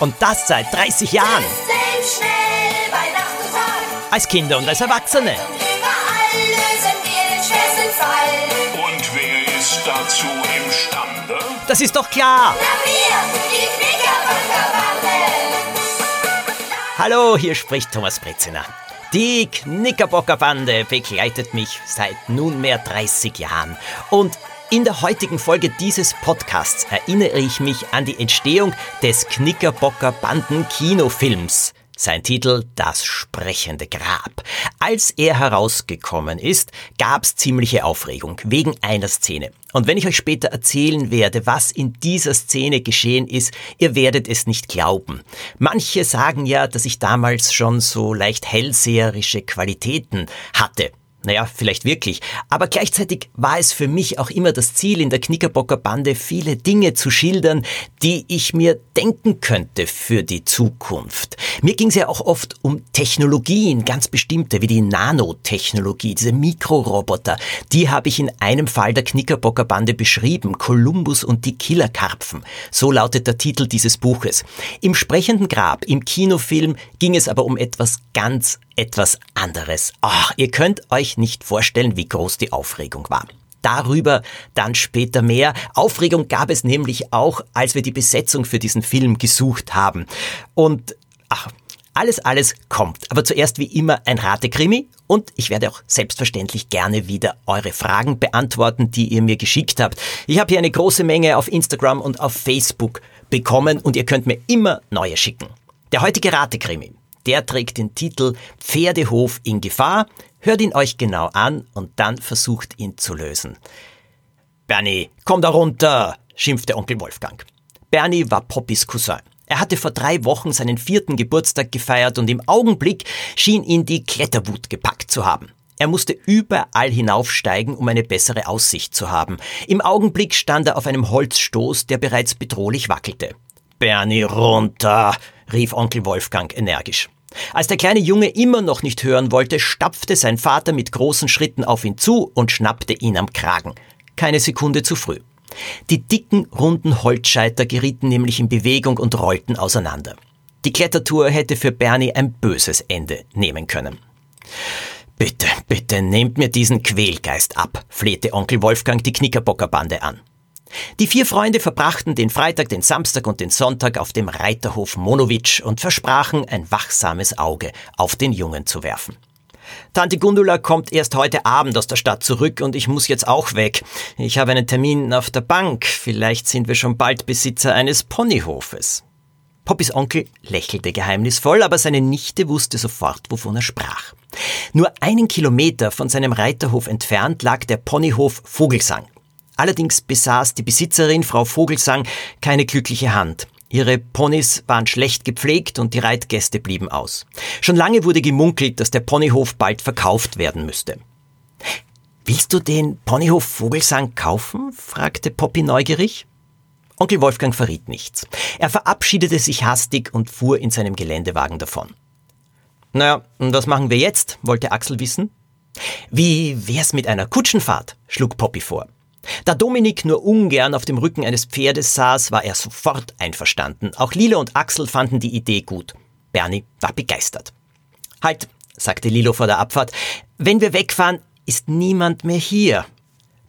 Und das seit 30 Jahren. schnell bei Nacht und Tag. Als Kinder und als Erwachsene. Überall lösen wir den schwersten Fall. Und wer ist dazu imstande? Das ist doch klar. Na wir, die Knickerbockerbande. Hallo, hier spricht Thomas Breziner. Die Knickerbockerbande begleitet mich seit nunmehr 30 Jahren. Und in der heutigen Folge dieses Podcasts erinnere ich mich an die Entstehung des Knickerbocker Banden Kinofilms. Sein Titel Das sprechende Grab. Als er herausgekommen ist, gab's ziemliche Aufregung wegen einer Szene. Und wenn ich euch später erzählen werde, was in dieser Szene geschehen ist, ihr werdet es nicht glauben. Manche sagen ja, dass ich damals schon so leicht hellseherische Qualitäten hatte. Naja, vielleicht wirklich. Aber gleichzeitig war es für mich auch immer das Ziel, in der Knickerbocker Bande viele Dinge zu schildern, die ich mir denken könnte für die Zukunft. Mir ging es ja auch oft um Technologien, ganz bestimmte, wie die Nanotechnologie, diese Mikroroboter. Die habe ich in einem Fall der Knickerbocker Bande beschrieben, Columbus und die Killerkarpfen. So lautet der Titel dieses Buches. Im sprechenden Grab, im Kinofilm, ging es aber um etwas ganz etwas anderes. Ach, ihr könnt euch nicht vorstellen, wie groß die Aufregung war. Darüber dann später mehr. Aufregung gab es nämlich auch, als wir die Besetzung für diesen Film gesucht haben. Und ach, alles, alles kommt. Aber zuerst wie immer ein Ratekrimi und ich werde auch selbstverständlich gerne wieder eure Fragen beantworten, die ihr mir geschickt habt. Ich habe hier eine große Menge auf Instagram und auf Facebook bekommen und ihr könnt mir immer neue schicken. Der heutige Ratekrimi der trägt den Titel Pferdehof in Gefahr. Hört ihn euch genau an und dann versucht ihn zu lösen. Bernie, komm da runter, schimpfte Onkel Wolfgang. Bernie war Poppys Cousin. Er hatte vor drei Wochen seinen vierten Geburtstag gefeiert und im Augenblick schien ihn die Kletterwut gepackt zu haben. Er musste überall hinaufsteigen, um eine bessere Aussicht zu haben. Im Augenblick stand er auf einem Holzstoß, der bereits bedrohlich wackelte. Bernie runter, rief Onkel Wolfgang energisch. Als der kleine Junge immer noch nicht hören wollte, stapfte sein Vater mit großen Schritten auf ihn zu und schnappte ihn am Kragen. Keine Sekunde zu früh. Die dicken, runden Holzscheiter gerieten nämlich in Bewegung und rollten auseinander. Die Klettertour hätte für Bernie ein böses Ende nehmen können. Bitte, bitte nehmt mir diesen Quälgeist ab, flehte Onkel Wolfgang die Knickerbockerbande an. Die vier Freunde verbrachten den Freitag, den Samstag und den Sonntag auf dem Reiterhof Monowitsch und versprachen, ein wachsames Auge auf den Jungen zu werfen. Tante Gundula kommt erst heute Abend aus der Stadt zurück und ich muss jetzt auch weg. Ich habe einen Termin auf der Bank. Vielleicht sind wir schon bald Besitzer eines Ponyhofes. Poppys Onkel lächelte geheimnisvoll, aber seine Nichte wusste sofort, wovon er sprach. Nur einen Kilometer von seinem Reiterhof entfernt lag der Ponyhof Vogelsang. Allerdings besaß die Besitzerin, Frau Vogelsang, keine glückliche Hand. Ihre Ponys waren schlecht gepflegt und die Reitgäste blieben aus. Schon lange wurde gemunkelt, dass der Ponyhof bald verkauft werden müsste. Willst du den Ponyhof Vogelsang kaufen? fragte Poppy neugierig. Onkel Wolfgang verriet nichts. Er verabschiedete sich hastig und fuhr in seinem Geländewagen davon. Naja, und was machen wir jetzt? wollte Axel wissen. Wie wär's mit einer Kutschenfahrt? schlug Poppy vor. Da Dominik nur ungern auf dem Rücken eines Pferdes saß, war er sofort einverstanden. Auch Lilo und Axel fanden die Idee gut. Bernie war begeistert. Halt, sagte Lilo vor der Abfahrt, wenn wir wegfahren, ist niemand mehr hier.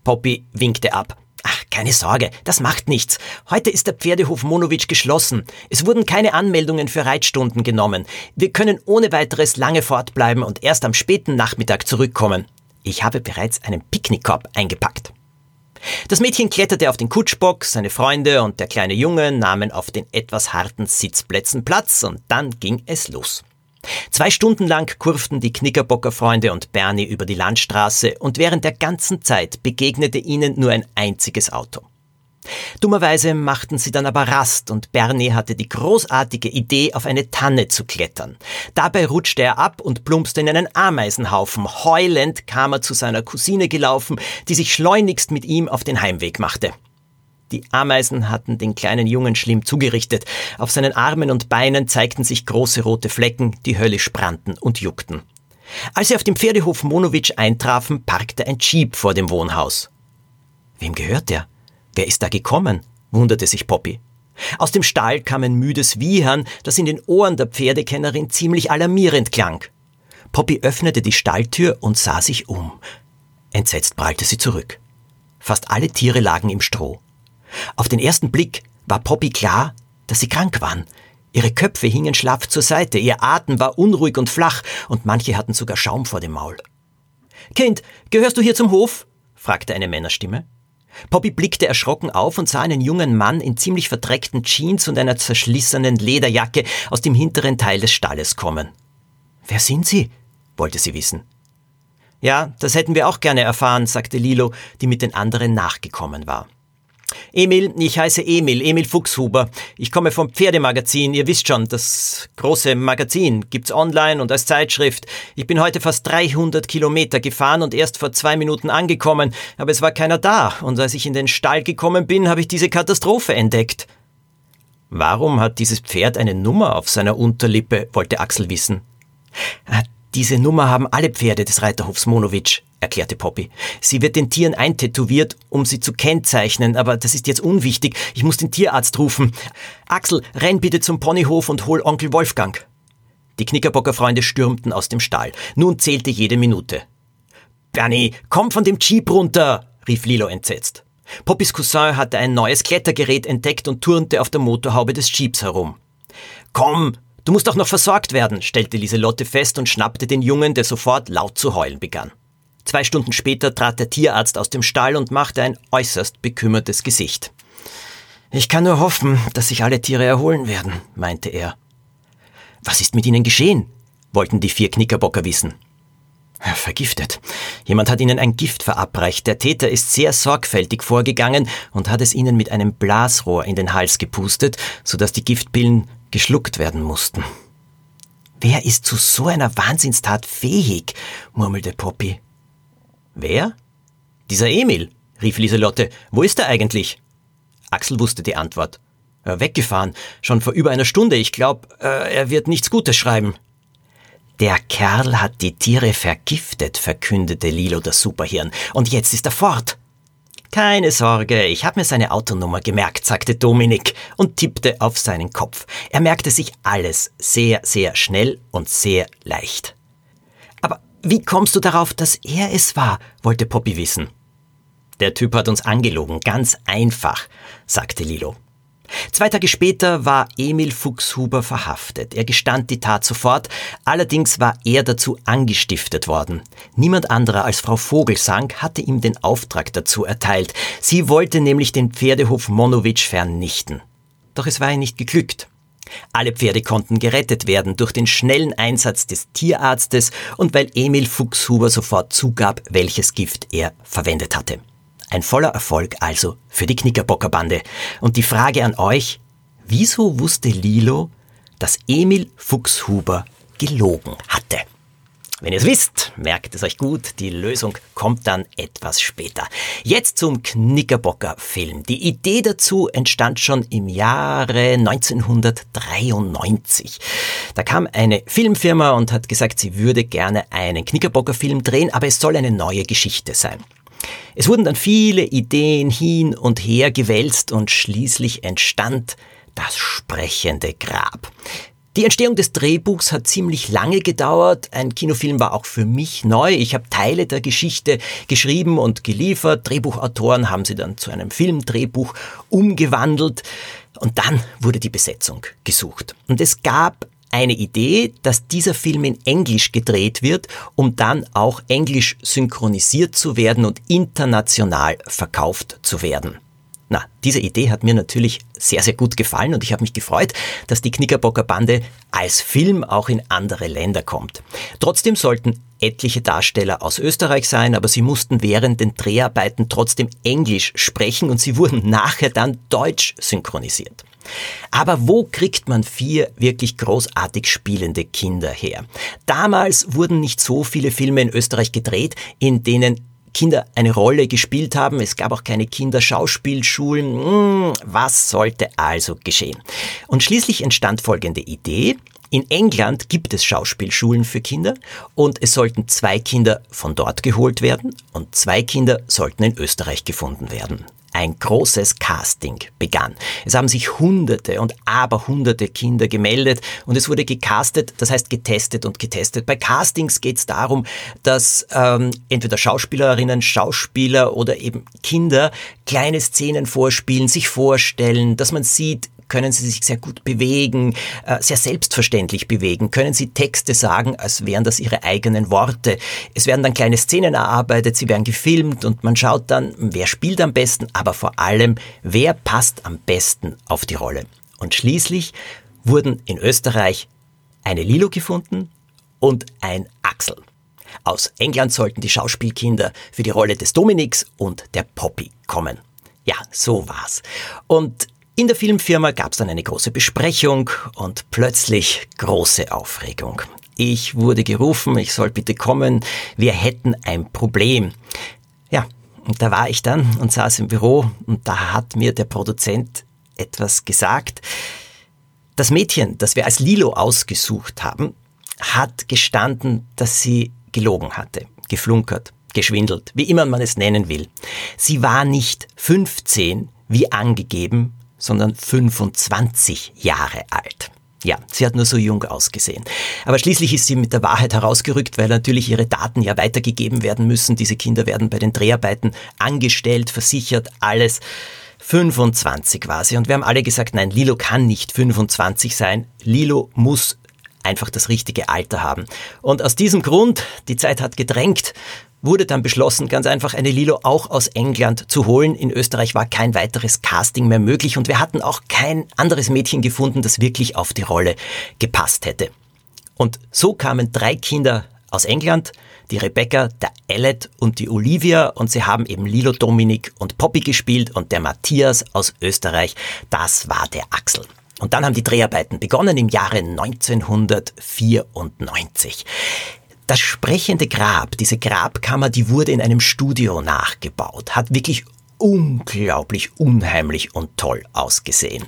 Poppy winkte ab. Ach, keine Sorge, das macht nichts. Heute ist der Pferdehof Monowitsch geschlossen. Es wurden keine Anmeldungen für Reitstunden genommen. Wir können ohne weiteres lange fortbleiben und erst am späten Nachmittag zurückkommen. Ich habe bereits einen Picknickkorb eingepackt. Das Mädchen kletterte auf den Kutschbock, seine Freunde und der kleine Junge nahmen auf den etwas harten Sitzplätzen Platz und dann ging es los. Zwei Stunden lang kurften die Knickerbocker Freunde und Bernie über die Landstraße und während der ganzen Zeit begegnete ihnen nur ein einziges Auto. Dummerweise machten sie dann aber Rast und Bernie hatte die großartige Idee, auf eine Tanne zu klettern. Dabei rutschte er ab und plumpste in einen Ameisenhaufen. Heulend kam er zu seiner Cousine gelaufen, die sich schleunigst mit ihm auf den Heimweg machte. Die Ameisen hatten den kleinen Jungen schlimm zugerichtet. Auf seinen Armen und Beinen zeigten sich große rote Flecken, die höllisch brannten und juckten. Als sie auf dem Pferdehof Monowitsch eintrafen, parkte ein Jeep vor dem Wohnhaus. Wem gehört der? Wer ist da gekommen? wunderte sich Poppy. Aus dem Stall kam ein müdes Wiehern, das in den Ohren der Pferdekennerin ziemlich alarmierend klang. Poppy öffnete die Stalltür und sah sich um. Entsetzt prallte sie zurück. Fast alle Tiere lagen im Stroh. Auf den ersten Blick war Poppy klar, dass sie krank waren. Ihre Köpfe hingen schlaff zur Seite, ihr Atem war unruhig und flach, und manche hatten sogar Schaum vor dem Maul. Kind, gehörst du hier zum Hof? fragte eine Männerstimme. Poppy blickte erschrocken auf und sah einen jungen Mann in ziemlich verdreckten Jeans und einer zerschlissenen Lederjacke aus dem hinteren Teil des Stalles kommen. Wer sind Sie? wollte sie wissen. Ja, das hätten wir auch gerne erfahren, sagte Lilo, die mit den anderen nachgekommen war. Emil, ich heiße Emil, Emil Fuchshuber. Ich komme vom Pferdemagazin. Ihr wisst schon, das große Magazin gibt's online und als Zeitschrift. Ich bin heute fast 300 Kilometer gefahren und erst vor zwei Minuten angekommen, aber es war keiner da. Und als ich in den Stall gekommen bin, habe ich diese Katastrophe entdeckt. Warum hat dieses Pferd eine Nummer auf seiner Unterlippe, wollte Axel wissen. Ah, diese Nummer haben alle Pferde des Reiterhofs Monowitsch, erklärte Poppy. Sie wird den Tieren eintätowiert, um sie zu kennzeichnen, aber das ist jetzt unwichtig. Ich muss den Tierarzt rufen. Axel, renn bitte zum Ponyhof und hol Onkel Wolfgang. Die Knickerbocker Freunde stürmten aus dem Stall. Nun zählte jede Minute. Bernie, komm von dem Jeep runter, rief Lilo entsetzt. Poppys Cousin hatte ein neues Klettergerät entdeckt und turnte auf der Motorhaube des Jeeps herum. Komm, Du musst auch noch versorgt werden, stellte Lieselotte fest und schnappte den Jungen, der sofort laut zu heulen begann. Zwei Stunden später trat der Tierarzt aus dem Stall und machte ein äußerst bekümmertes Gesicht. Ich kann nur hoffen, dass sich alle Tiere erholen werden, meinte er. Was ist mit ihnen geschehen? wollten die vier Knickerbocker wissen. Vergiftet. Jemand hat ihnen ein Gift verabreicht. Der Täter ist sehr sorgfältig vorgegangen und hat es ihnen mit einem Blasrohr in den Hals gepustet, sodass die Giftpillen geschluckt werden mussten. Wer ist zu so einer Wahnsinnstat fähig? murmelte Poppy. Wer? Dieser Emil, rief Lieselotte. Wo ist er eigentlich? Axel wusste die Antwort. Weggefahren, schon vor über einer Stunde. Ich glaube, äh, er wird nichts Gutes schreiben. Der Kerl hat die Tiere vergiftet, verkündete Lilo das Superhirn. Und jetzt ist er fort. Keine Sorge, ich habe mir seine Autonummer gemerkt, sagte Dominik und tippte auf seinen Kopf. Er merkte sich alles sehr, sehr schnell und sehr leicht. Wie kommst du darauf, dass er es war? wollte Poppy wissen. Der Typ hat uns angelogen, ganz einfach, sagte Lilo. Zwei Tage später war Emil Fuchshuber verhaftet. Er gestand die Tat sofort, allerdings war er dazu angestiftet worden. Niemand anderer als Frau Vogelsang hatte ihm den Auftrag dazu erteilt. Sie wollte nämlich den Pferdehof Monowitsch vernichten. Doch es war ihr nicht geglückt. Alle Pferde konnten gerettet werden durch den schnellen Einsatz des Tierarztes und weil Emil Fuchshuber sofort zugab, welches Gift er verwendet hatte. Ein voller Erfolg also für die Knickerbockerbande. Und die Frage an euch, wieso wusste Lilo, dass Emil Fuchshuber gelogen hatte? Wenn ihr es wisst, merkt es euch gut, die Lösung kommt dann etwas später. Jetzt zum Knickerbocker-Film. Die Idee dazu entstand schon im Jahre 1993. Da kam eine Filmfirma und hat gesagt, sie würde gerne einen Knickerbocker-Film drehen, aber es soll eine neue Geschichte sein. Es wurden dann viele Ideen hin und her gewälzt und schließlich entstand das sprechende Grab. Die Entstehung des Drehbuchs hat ziemlich lange gedauert. Ein Kinofilm war auch für mich neu. Ich habe Teile der Geschichte geschrieben und geliefert. Drehbuchautoren haben sie dann zu einem Filmdrehbuch umgewandelt. Und dann wurde die Besetzung gesucht. Und es gab eine Idee, dass dieser Film in Englisch gedreht wird, um dann auch englisch synchronisiert zu werden und international verkauft zu werden. Na, diese Idee hat mir natürlich sehr, sehr gut gefallen und ich habe mich gefreut, dass die Knickerbocker Bande als Film auch in andere Länder kommt. Trotzdem sollten etliche Darsteller aus Österreich sein, aber sie mussten während den Dreharbeiten trotzdem Englisch sprechen und sie wurden nachher dann deutsch synchronisiert. Aber wo kriegt man vier wirklich großartig spielende Kinder her? Damals wurden nicht so viele Filme in Österreich gedreht, in denen Kinder eine Rolle gespielt haben. Es gab auch keine Kinderschauspielschulen. Hm, was sollte also geschehen? Und schließlich entstand folgende Idee. In England gibt es Schauspielschulen für Kinder und es sollten zwei Kinder von dort geholt werden und zwei Kinder sollten in Österreich gefunden werden. Ein großes Casting begann. Es haben sich Hunderte und Aberhunderte Kinder gemeldet und es wurde gecastet, das heißt getestet und getestet. Bei Castings geht es darum, dass ähm, entweder Schauspielerinnen, Schauspieler oder eben Kinder kleine Szenen vorspielen, sich vorstellen, dass man sieht, können sie sich sehr gut bewegen, äh, sehr selbstverständlich bewegen, können sie Texte sagen, als wären das ihre eigenen Worte. Es werden dann kleine Szenen erarbeitet, sie werden gefilmt und man schaut dann, wer spielt am besten, aber vor allem, wer passt am besten auf die Rolle. Und schließlich wurden in Österreich eine Lilo gefunden und ein Axel. Aus England sollten die Schauspielkinder für die Rolle des Dominiks und der Poppy kommen. Ja, so war's. Und in der Filmfirma gab es dann eine große Besprechung und plötzlich große Aufregung. Ich wurde gerufen, ich soll bitte kommen, wir hätten ein Problem. Ja, und da war ich dann und saß im Büro und da hat mir der Produzent etwas gesagt. Das Mädchen, das wir als Lilo ausgesucht haben, hat gestanden, dass sie gelogen hatte, geflunkert, geschwindelt, wie immer man es nennen will. Sie war nicht 15 wie angegeben, sondern 25 Jahre alt. Ja, sie hat nur so jung ausgesehen. Aber schließlich ist sie mit der Wahrheit herausgerückt, weil natürlich ihre Daten ja weitergegeben werden müssen. Diese Kinder werden bei den Dreharbeiten angestellt, versichert, alles. 25 war sie. Und wir haben alle gesagt, nein, Lilo kann nicht 25 sein. Lilo muss einfach das richtige Alter haben. Und aus diesem Grund, die Zeit hat gedrängt, wurde dann beschlossen, ganz einfach eine Lilo auch aus England zu holen. In Österreich war kein weiteres Casting mehr möglich und wir hatten auch kein anderes Mädchen gefunden, das wirklich auf die Rolle gepasst hätte. Und so kamen drei Kinder aus England, die Rebecca, der Ellet und die Olivia und sie haben eben Lilo Dominik und Poppy gespielt und der Matthias aus Österreich, das war der Axel. Und dann haben die Dreharbeiten begonnen im Jahre 1994. Das sprechende Grab, diese Grabkammer, die wurde in einem Studio nachgebaut, hat wirklich unglaublich unheimlich und toll ausgesehen.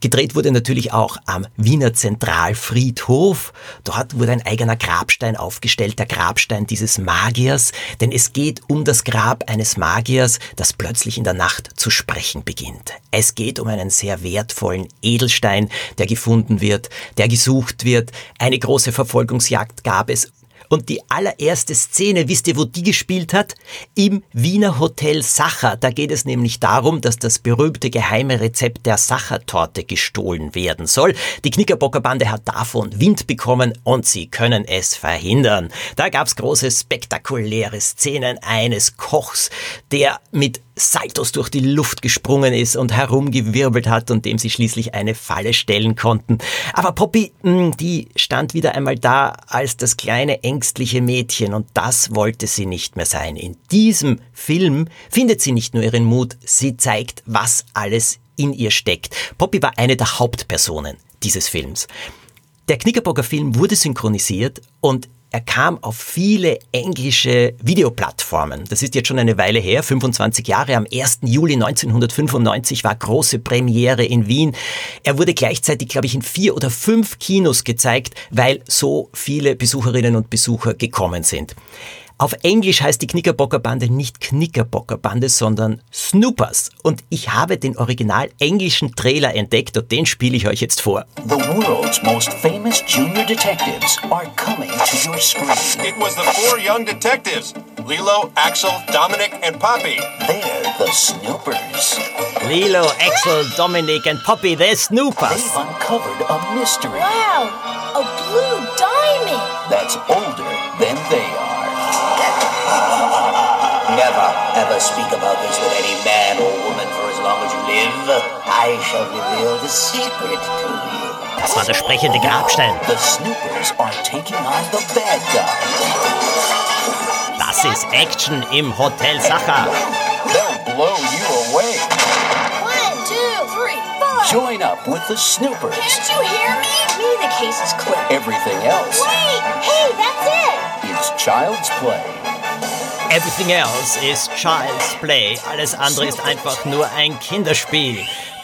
Gedreht wurde natürlich auch am Wiener Zentralfriedhof. Dort wurde ein eigener Grabstein aufgestellt, der Grabstein dieses Magiers, denn es geht um das Grab eines Magiers, das plötzlich in der Nacht zu sprechen beginnt. Es geht um einen sehr wertvollen Edelstein, der gefunden wird, der gesucht wird. Eine große Verfolgungsjagd gab es und die allererste Szene, wisst ihr, wo die gespielt hat? Im Wiener Hotel Sacher. Da geht es nämlich darum, dass das berühmte geheime Rezept der Sachertorte gestohlen werden soll. Die Knickerbocker Bande hat davon Wind bekommen und sie können es verhindern. Da gab's große spektakuläre Szenen eines Kochs, der mit Saltos durch die Luft gesprungen ist und herumgewirbelt hat und dem sie schließlich eine Falle stellen konnten. Aber Poppy, hm, die stand wieder einmal da als das kleine ängstliche Mädchen und das wollte sie nicht mehr sein. In diesem Film findet sie nicht nur ihren Mut, sie zeigt, was alles in ihr steckt. Poppy war eine der Hauptpersonen dieses Films. Der Knickerbocker Film wurde synchronisiert und er kam auf viele englische Videoplattformen. Das ist jetzt schon eine Weile her, 25 Jahre. Am 1. Juli 1995 war große Premiere in Wien. Er wurde gleichzeitig, glaube ich, in vier oder fünf Kinos gezeigt, weil so viele Besucherinnen und Besucher gekommen sind. Auf Englisch heißt die Knickerbockerbande nicht Knickerbockerbande, sondern Snoopers. Und ich habe den original englischen Trailer entdeckt und den spiele ich euch jetzt vor. The world's most famous junior detectives are coming to your screen. It was the four young detectives Lilo, Axel, Dominic, and Poppy. They're the Snoopers. Lilo, Axel, Dominic and Poppy, they're Snoopers. They've uncovered a mystery Wow, a blue diamond. that's older Never ever speak about this with any man or woman for as long as you live. I shall reveal the secret to you. Das war der sprechende Grabstein. The Snoopers are taking on the bad guys. Das ist Action im Hotel Sacher. They'll blow you away. One, two, three, four. Join up with the Snoopers. Can't you hear me? Me, the case is clear. Everything else Wait, hey, that's it. it. is child's play. Everything else is child's play. Alles andere ist einfach nur ein Kinderspiel.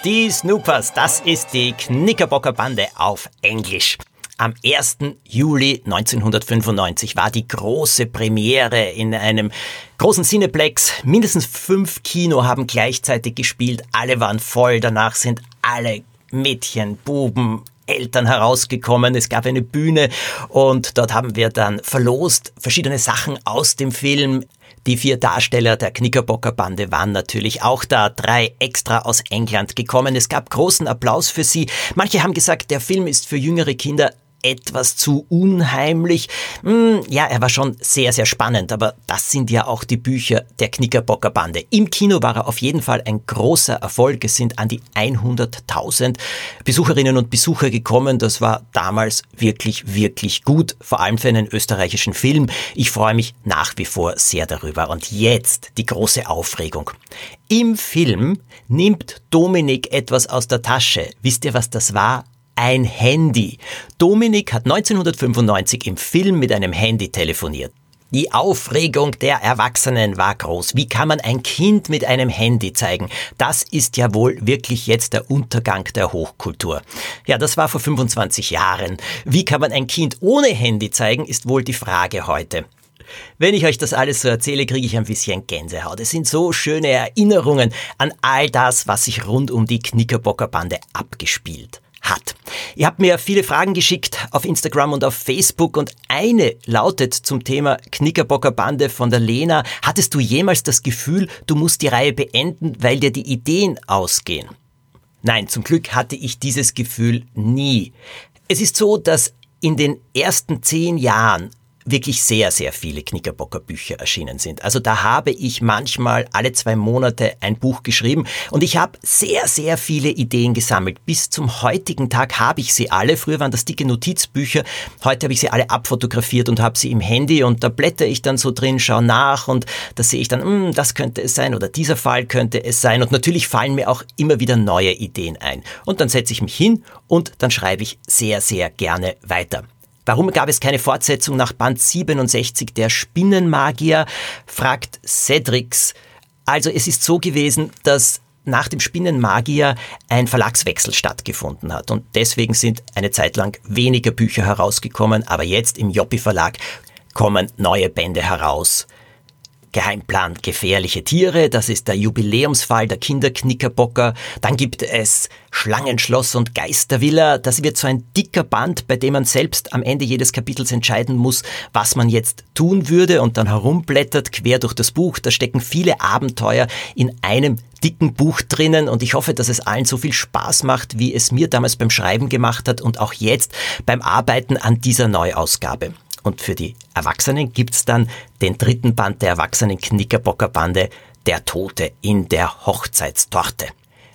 Die Snoopers, das ist die Knickerbocker Bande auf Englisch. Am 1. Juli 1995 war die große Premiere in einem großen Cineplex. Mindestens fünf Kino haben gleichzeitig gespielt. Alle waren voll. Danach sind alle Mädchen, Buben, Eltern herausgekommen. Es gab eine Bühne und dort haben wir dann verlost verschiedene Sachen aus dem Film. Die vier Darsteller der Knickerbocker Bande waren natürlich auch da, drei extra aus England gekommen. Es gab großen Applaus für sie. Manche haben gesagt, der Film ist für jüngere Kinder etwas zu unheimlich. Hm, ja, er war schon sehr, sehr spannend, aber das sind ja auch die Bücher der Knickerbocker Bande. Im Kino war er auf jeden Fall ein großer Erfolg. Es sind an die 100.000 Besucherinnen und Besucher gekommen. Das war damals wirklich, wirklich gut, vor allem für einen österreichischen Film. Ich freue mich nach wie vor sehr darüber. Und jetzt die große Aufregung. Im Film nimmt Dominik etwas aus der Tasche. Wisst ihr, was das war? Ein Handy. Dominik hat 1995 im Film mit einem Handy telefoniert. Die Aufregung der Erwachsenen war groß. Wie kann man ein Kind mit einem Handy zeigen? Das ist ja wohl wirklich jetzt der Untergang der Hochkultur. Ja, das war vor 25 Jahren. Wie kann man ein Kind ohne Handy zeigen, ist wohl die Frage heute. Wenn ich euch das alles so erzähle, kriege ich ein bisschen Gänsehaut. Es sind so schöne Erinnerungen an all das, was sich rund um die Knickerbocker Bande abgespielt hat. Ihr habt mir viele Fragen geschickt auf Instagram und auf Facebook und eine lautet zum Thema Knickerbocker Bande von der Lena. Hattest du jemals das Gefühl, du musst die Reihe beenden, weil dir die Ideen ausgehen? Nein, zum Glück hatte ich dieses Gefühl nie. Es ist so, dass in den ersten zehn Jahren wirklich sehr, sehr viele Knickerbocker Bücher erschienen sind. Also da habe ich manchmal alle zwei Monate ein Buch geschrieben und ich habe sehr, sehr viele Ideen gesammelt. Bis zum heutigen Tag habe ich sie alle. Früher waren das dicke Notizbücher. Heute habe ich sie alle abfotografiert und habe sie im Handy und da blätter ich dann so drin, schaue nach und da sehe ich dann, hm, das könnte es sein oder dieser Fall könnte es sein. Und natürlich fallen mir auch immer wieder neue Ideen ein. Und dann setze ich mich hin und dann schreibe ich sehr, sehr gerne weiter. Warum gab es keine Fortsetzung nach Band 67 der Spinnenmagier? fragt Cedrix. Also es ist so gewesen, dass nach dem Spinnenmagier ein Verlagswechsel stattgefunden hat und deswegen sind eine Zeit lang weniger Bücher herausgekommen, aber jetzt im Joppi Verlag kommen neue Bände heraus. Geheimplan gefährliche Tiere, das ist der Jubiläumsfall der Kinderknickerbocker. Dann gibt es Schlangenschloss und Geistervilla, das wird so ein dicker Band, bei dem man selbst am Ende jedes Kapitels entscheiden muss, was man jetzt tun würde und dann herumblättert quer durch das Buch. Da stecken viele Abenteuer in einem dicken Buch drinnen und ich hoffe, dass es allen so viel Spaß macht, wie es mir damals beim Schreiben gemacht hat und auch jetzt beim Arbeiten an dieser Neuausgabe. Und für die Erwachsenen gibt's dann den dritten Band der Erwachsenen Knickerbocker Bande, Der Tote in der Hochzeitstorte.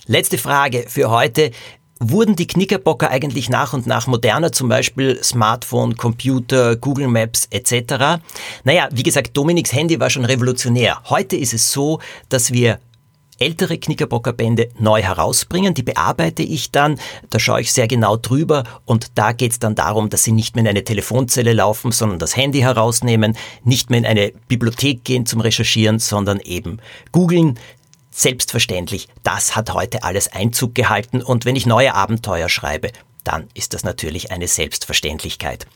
Letzte Frage für heute. Wurden die Knickerbocker eigentlich nach und nach moderner, zum Beispiel Smartphone, Computer, Google Maps etc.? Naja, wie gesagt, Dominiks Handy war schon revolutionär. Heute ist es so, dass wir ältere Knickerbocker Bände neu herausbringen. Die bearbeite ich dann, da schaue ich sehr genau drüber und da geht es dann darum, dass sie nicht mehr in eine Telefonzelle laufen, sondern das Handy herausnehmen, nicht mehr in eine Bibliothek gehen zum Recherchieren, sondern eben googeln. Selbstverständlich, das hat heute alles Einzug gehalten und wenn ich neue Abenteuer schreibe, dann ist das natürlich eine Selbstverständlichkeit.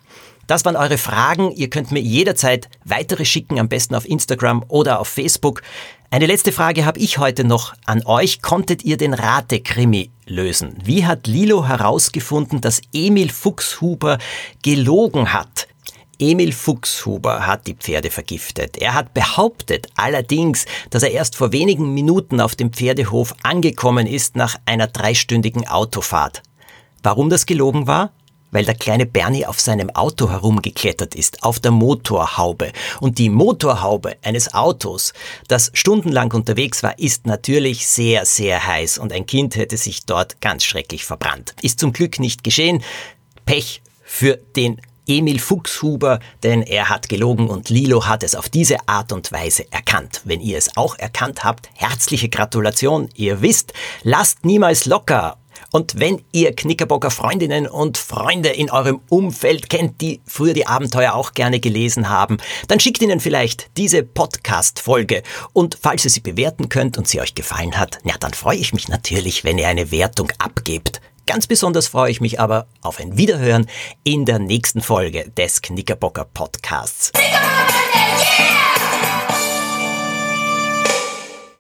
Das waren eure Fragen. Ihr könnt mir jederzeit weitere schicken, am besten auf Instagram oder auf Facebook. Eine letzte Frage habe ich heute noch an euch. Konntet ihr den Rate-Krimi lösen? Wie hat Lilo herausgefunden, dass Emil Fuchshuber gelogen hat? Emil Fuchshuber hat die Pferde vergiftet. Er hat behauptet allerdings, dass er erst vor wenigen Minuten auf dem Pferdehof angekommen ist nach einer dreistündigen Autofahrt. Warum das gelogen war? Weil der kleine Bernie auf seinem Auto herumgeklettert ist, auf der Motorhaube. Und die Motorhaube eines Autos, das stundenlang unterwegs war, ist natürlich sehr, sehr heiß und ein Kind hätte sich dort ganz schrecklich verbrannt. Ist zum Glück nicht geschehen. Pech für den Emil Fuchshuber, denn er hat gelogen und Lilo hat es auf diese Art und Weise erkannt. Wenn ihr es auch erkannt habt, herzliche Gratulation. Ihr wisst, lasst niemals locker und wenn ihr Knickerbocker Freundinnen und Freunde in eurem Umfeld kennt, die früher die Abenteuer auch gerne gelesen haben, dann schickt ihnen vielleicht diese Podcast-Folge. Und falls ihr sie bewerten könnt und sie euch gefallen hat, na, dann freue ich mich natürlich, wenn ihr eine Wertung abgebt. Ganz besonders freue ich mich aber auf ein Wiederhören in der nächsten Folge des Knickerbocker Podcasts. Yeah!